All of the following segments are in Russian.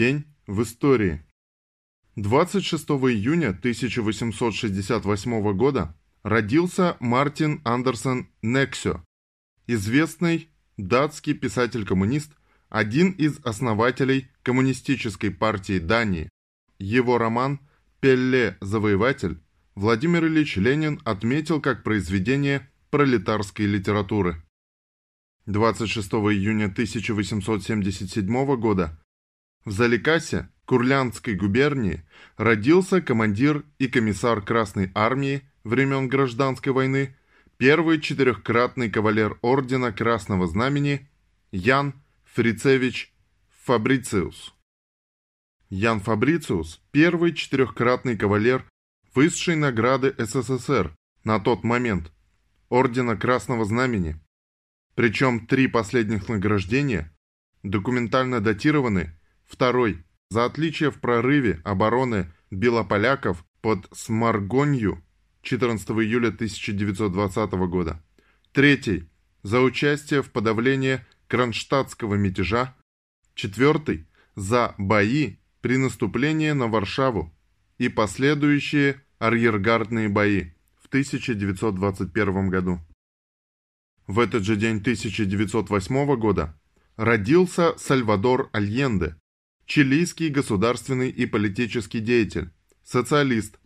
День в истории. 26 июня 1868 года родился Мартин Андерсон Нексё, известный датский писатель-коммунист, один из основателей Коммунистической партии Дании. Его роман «Пелле. Завоеватель» Владимир Ильич Ленин отметил как произведение пролетарской литературы. 26 июня 1877 года в Заликасе, Курлянской губернии, родился командир и комиссар Красной армии времен Гражданской войны, первый четырехкратный кавалер Ордена Красного Знамени Ян Фрицевич Фабрициус. Ян Фабрициус – первый четырехкратный кавалер высшей награды СССР на тот момент – Ордена Красного Знамени. Причем три последних награждения документально датированы Второй. За отличие в прорыве обороны белополяков под Сморгонью 14 июля 1920 года. Третий. За участие в подавлении Кронштадтского мятежа. Четвертый. За бои при наступлении на Варшаву и последующие арьергардные бои в 1921 году. В этот же день 1908 года родился Сальвадор Альенде, чилийский государственный и политический деятель, социалист,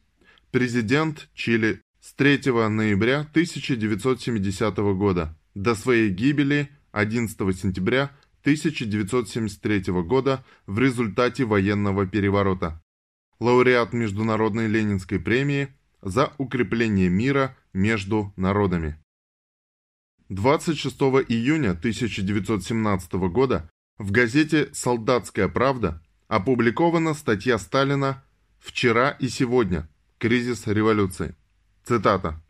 президент Чили с 3 ноября 1970 года до своей гибели 11 сентября 1973 года в результате военного переворота. Лауреат Международной Ленинской премии за укрепление мира между народами. 26 июня 1917 года в газете «Солдатская правда» опубликована статья Сталина «Вчера и сегодня. Кризис революции». Цитата.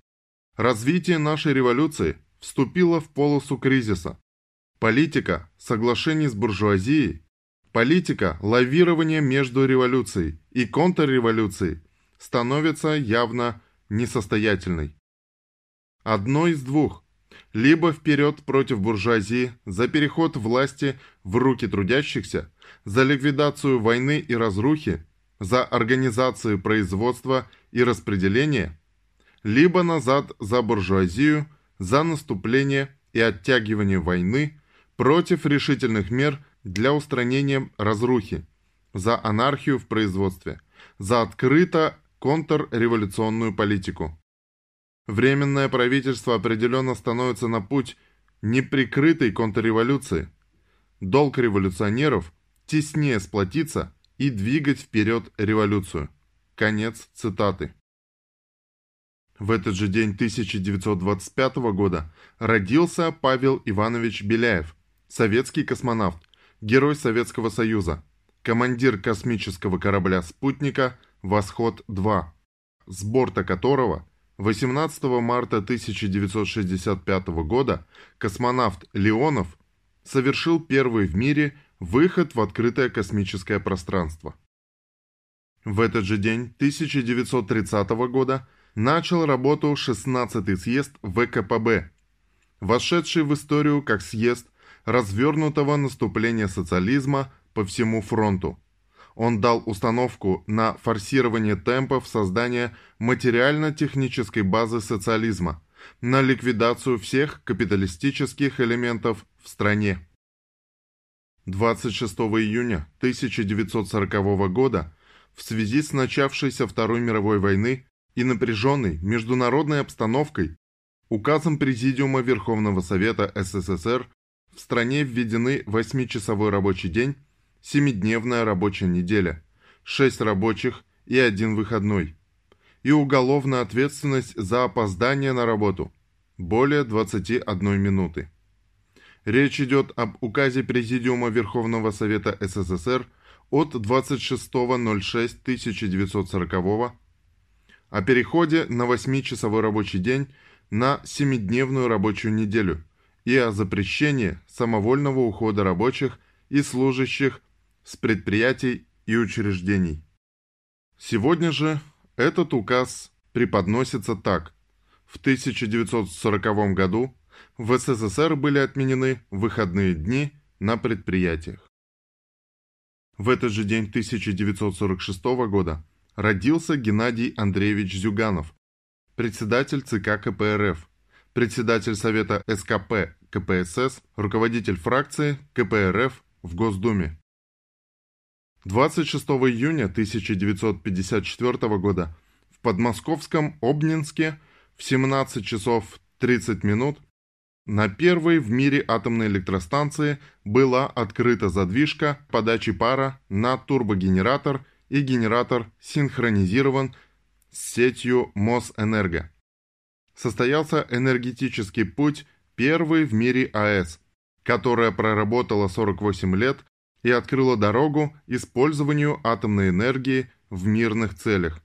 «Развитие нашей революции вступило в полосу кризиса. Политика соглашений с буржуазией, политика лавирования между революцией и контрреволюцией становится явно несостоятельной. Одно из двух либо вперед против буржуазии, за переход власти в руки трудящихся, за ликвидацию войны и разрухи, за организацию производства и распределения, либо назад за буржуазию, за наступление и оттягивание войны против решительных мер для устранения разрухи, за анархию в производстве, за открыто контрреволюционную политику. Временное правительство определенно становится на путь неприкрытой контрреволюции. Долг революционеров – теснее сплотиться и двигать вперед революцию. Конец цитаты. В этот же день 1925 года родился Павел Иванович Беляев, советский космонавт, герой Советского Союза, командир космического корабля «Спутника» «Восход-2», с борта которого – 18 марта 1965 года космонавт Леонов совершил первый в мире выход в открытое космическое пространство. В этот же день 1930 года начал работу 16-й съезд ВКПБ, вошедший в историю как съезд развернутого наступления социализма по всему фронту – он дал установку на форсирование темпов создания материально-технической базы социализма, на ликвидацию всех капиталистических элементов в стране. 26 июня 1940 года в связи с начавшейся Второй мировой войны и напряженной международной обстановкой указом Президиума Верховного Совета СССР в стране введены 8-часовой рабочий день семидневная рабочая неделя, шесть рабочих и один выходной, и уголовная ответственность за опоздание на работу более 21 минуты. Речь идет об указе Президиума Верховного Совета СССР от 26.06.1940 о переходе на 8-часовой рабочий день на 7-дневную рабочую неделю и о запрещении самовольного ухода рабочих и служащих с предприятий и учреждений. Сегодня же этот указ преподносится так. В 1940 году в СССР были отменены выходные дни на предприятиях. В этот же день 1946 года родился Геннадий Андреевич Зюганов, председатель ЦК КПРФ, председатель Совета СКП КПСС, руководитель фракции КПРФ в Госдуме. 26 июня 1954 года в подмосковском Обнинске в 17 часов 30 минут на первой в мире атомной электростанции была открыта задвижка подачи пара на турбогенератор и генератор синхронизирован с сетью Мосэнерго. Состоялся энергетический путь первый в мире АЭС, которая проработала 48 лет и открыла дорогу использованию атомной энергии в мирных целях.